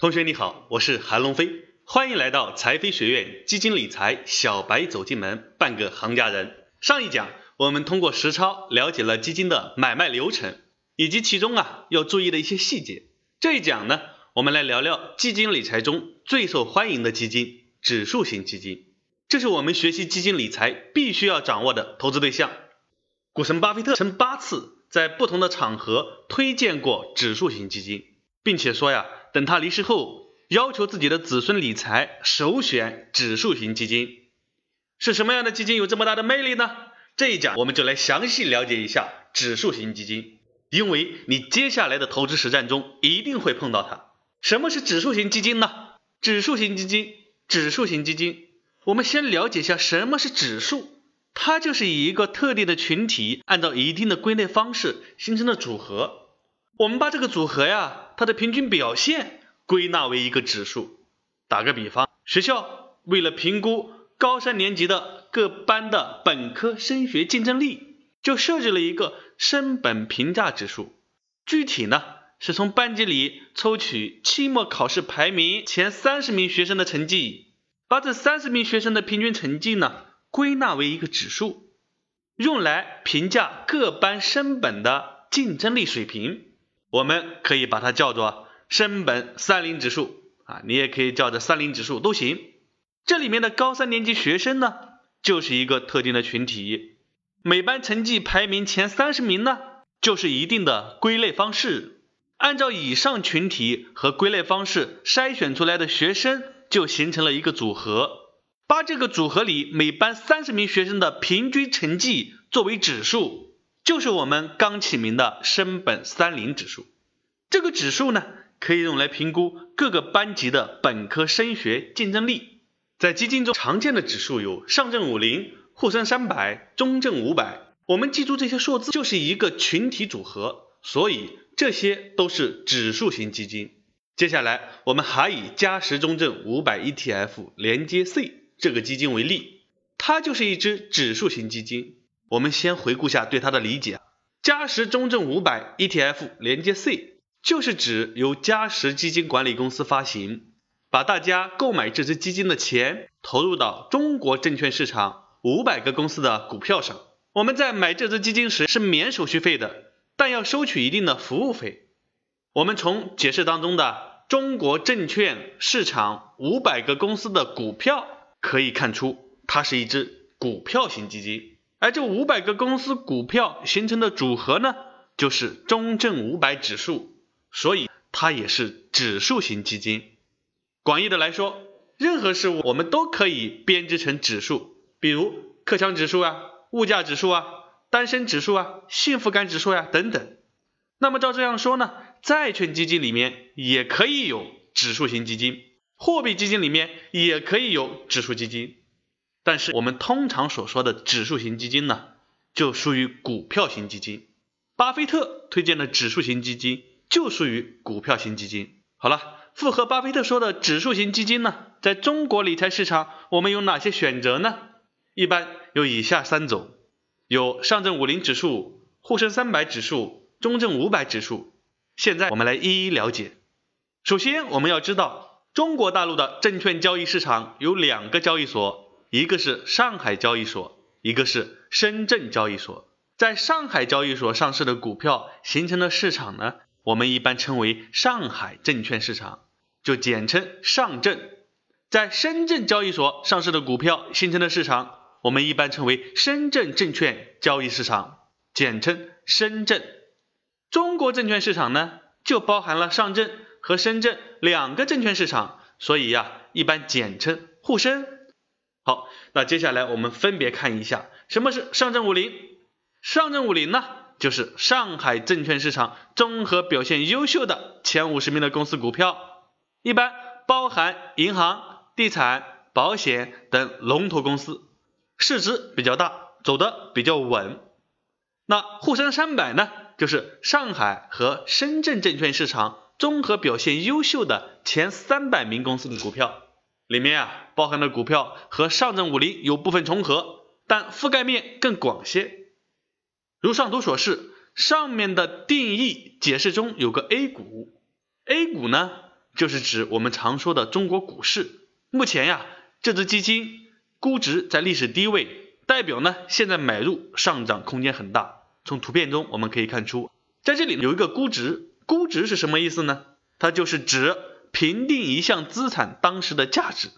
同学你好，我是韩龙飞，欢迎来到财飞学院基金理财小白走进门，半个行家人。上一讲我们通过实操了解了基金的买卖流程，以及其中啊要注意的一些细节。这一讲呢，我们来聊聊基金理财中最受欢迎的基金——指数型基金。这是我们学习基金理财必须要掌握的投资对象。股神巴菲特曾八次在不同的场合推荐过指数型基金，并且说呀。等他离世后，要求自己的子孙理财首选指数型基金，是什么样的基金有这么大的魅力呢？这一讲我们就来详细了解一下指数型基金，因为你接下来的投资实战中一定会碰到它。什么是指数型基金呢？指数型基金，指数型基金，我们先了解一下什么是指数，它就是以一个特定的群体按照一定的归类方式形成的组合。我们把这个组合呀，它的平均表现归纳为一个指数。打个比方，学校为了评估高三年级的各班的本科升学竞争力，就设置了一个升本评价指数。具体呢，是从班级里抽取期末考试排名前三十名学生的成绩，把这三十名学生的平均成绩呢，归纳为一个指数，用来评价各班升本的竞争力水平。我们可以把它叫做升本三零指数啊，你也可以叫做三零指数都行。这里面的高三年级学生呢，就是一个特定的群体，每班成绩排名前三十名呢，就是一定的归类方式。按照以上群体和归类方式筛选出来的学生，就形成了一个组合。把这个组合里每班三十名学生的平均成绩作为指数。就是我们刚起名的升本三零指数，这个指数呢，可以用来评估各个班级的本科升学竞争力。在基金中常见的指数有上证五零、沪深三百、中证五百。我们记住这些数字就是一个群体组合，所以这些都是指数型基金。接下来我们还以嘉实中证五百 ETF 连接 C 这个基金为例，它就是一只指数型基金。我们先回顾下对它的理解。嘉实中证五百 ETF 连接 C 就是指由嘉实基金管理公司发行，把大家购买这只基金的钱投入到中国证券市场五百个公司的股票上。我们在买这只基金时是免手续费的，但要收取一定的服务费。我们从解释当中的中国证券市场五百个公司的股票可以看出，它是一只股票型基金。而这五百个公司股票形成的组合呢，就是中证五百指数，所以它也是指数型基金。广义的来说，任何事物我们都可以编织成指数，比如克强指数啊、物价指数啊、单身指数啊、幸福感指数呀等等。那么照这样说呢，债券基金里面也可以有指数型基金，货币基金里面也可以有指数基金。但是我们通常所说的指数型基金呢，就属于股票型基金。巴菲特推荐的指数型基金就属于股票型基金。好了，符合巴菲特说的指数型基金呢，在中国理财市场我们有哪些选择呢？一般有以下三种：有上证五零指数、沪深三百指数、中证五百指数。现在我们来一一了解。首先我们要知道，中国大陆的证券交易市场有两个交易所。一个是上海交易所，一个是深圳交易所。在上海交易所上市的股票形成的市场呢，我们一般称为上海证券市场，就简称上证。在深圳交易所上市的股票形成的市场，我们一般称为深圳证券交易市场，简称深圳。中国证券市场呢，就包含了上证和深圳两个证券市场，所以呀，一般简称沪深。好，那接下来我们分别看一下什么是上证五零。上证五零呢，就是上海证券市场综合表现优秀的前五十名的公司股票，一般包含银行、地产、保险等龙头公司，市值比较大，走的比较稳。那沪深三百呢，就是上海和深圳证券市场综合表现优秀的前三百名公司的股票。里面啊包含的股票和上证五零有部分重合，但覆盖面更广些。如上图所示，上面的定义解释中有个 A 股，A 股呢就是指我们常说的中国股市。目前呀，这只基金估值在历史低位，代表呢现在买入上涨空间很大。从图片中我们可以看出，在这里有一个估值，估值是什么意思呢？它就是指评定一项资产当时的价值。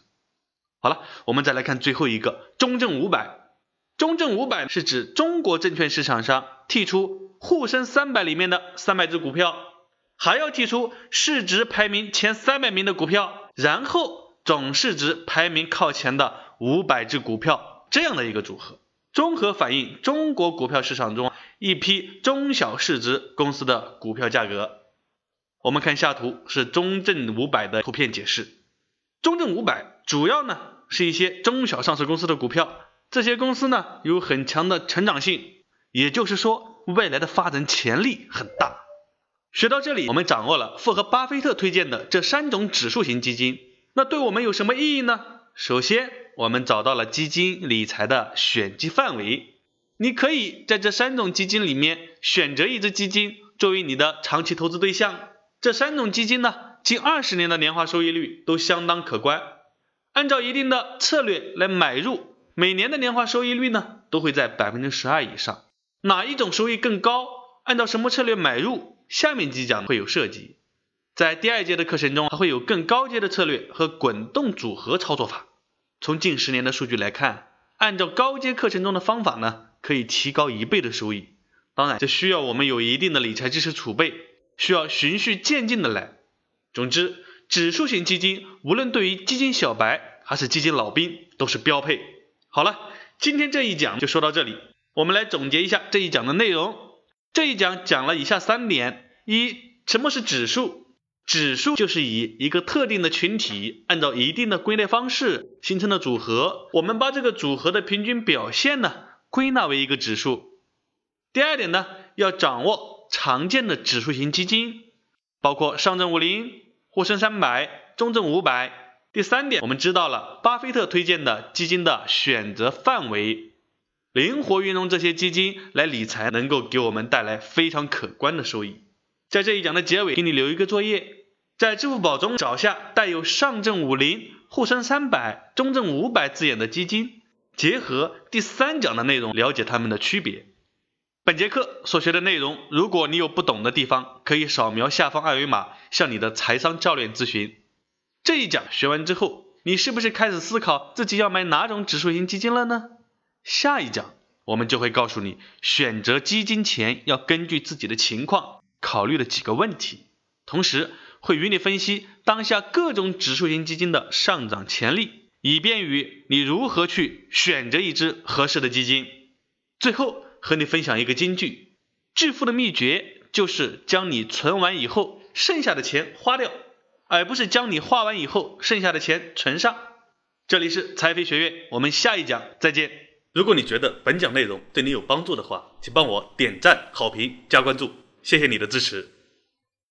好了，我们再来看最后一个中证五百。中证五百是指中国证券市场上剔除沪深三百里面的三百只股票，还要剔除市值排名前三百名的股票，然后总市值排名靠前的五百只股票这样的一个组合，综合反映中国股票市场中一批中小市值公司的股票价格。我们看下图是中证五百的图片解释。中证五百主要呢是一些中小上市公司的股票。这些公司呢有很强的成长性，也就是说未来的发展潜力很大。学到这里，我们掌握了符合巴菲特推荐的这三种指数型基金，那对我们有什么意义呢？首先，我们找到了基金理财的选基范围，你可以在这三种基金里面选择一只基金作为你的长期投资对象。这三种基金呢，近二十年的年化收益率都相当可观，按照一定的策略来买入。每年的年化收益率呢，都会在百分之十二以上。哪一种收益更高？按照什么策略买入？下面几讲会有涉及。在第二节的课程中，还会有更高阶的策略和滚动组合操作法。从近十年的数据来看，按照高阶课程中的方法呢，可以提高一倍的收益。当然，这需要我们有一定的理财知识储备，需要循序渐进的来。总之，指数型基金无论对于基金小白还是基金老兵都是标配。好了，今天这一讲就说到这里。我们来总结一下这一讲的内容。这一讲讲了以下三点：一、什么是指数？指数就是以一个特定的群体，按照一定的归类方式形成的组合。我们把这个组合的平均表现呢，归纳为一个指数。第二点呢，要掌握常见的指数型基金，包括上证五零、沪深三百、中证五百。第三点，我们知道了巴菲特推荐的基金的选择范围，灵活运用这些基金来理财，能够给我们带来非常可观的收益。在这一讲的结尾，给你留一个作业，在支付宝中找下带有上证五零、沪深三百、中证五百字眼的基金，结合第三讲的内容了解它们的区别。本节课所学的内容，如果你有不懂的地方，可以扫描下方二维码向你的财商教练咨询。这一讲学完之后，你是不是开始思考自己要买哪种指数型基金了呢？下一讲我们就会告诉你，选择基金前要根据自己的情况考虑的几个问题，同时会与你分析当下各种指数型基金的上涨潜力，以便于你如何去选择一只合适的基金。最后和你分享一个金句：致富的秘诀就是将你存完以后剩下的钱花掉。而不是将你花完以后剩下的钱存上。这里是财飞学院，我们下一讲再见。如果你觉得本讲内容对你有帮助的话，请帮我点赞、好评、加关注，谢谢你的支持。